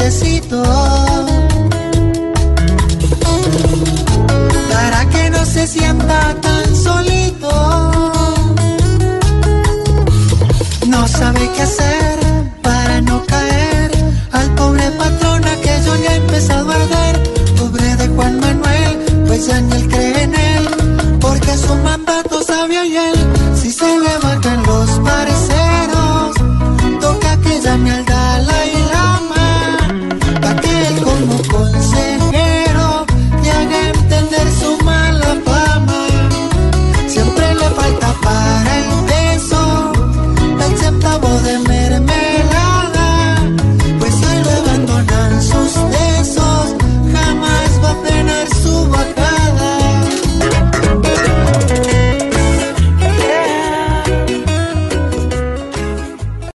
necesito. Para que no se sienta tan solito. No sabe qué hacer.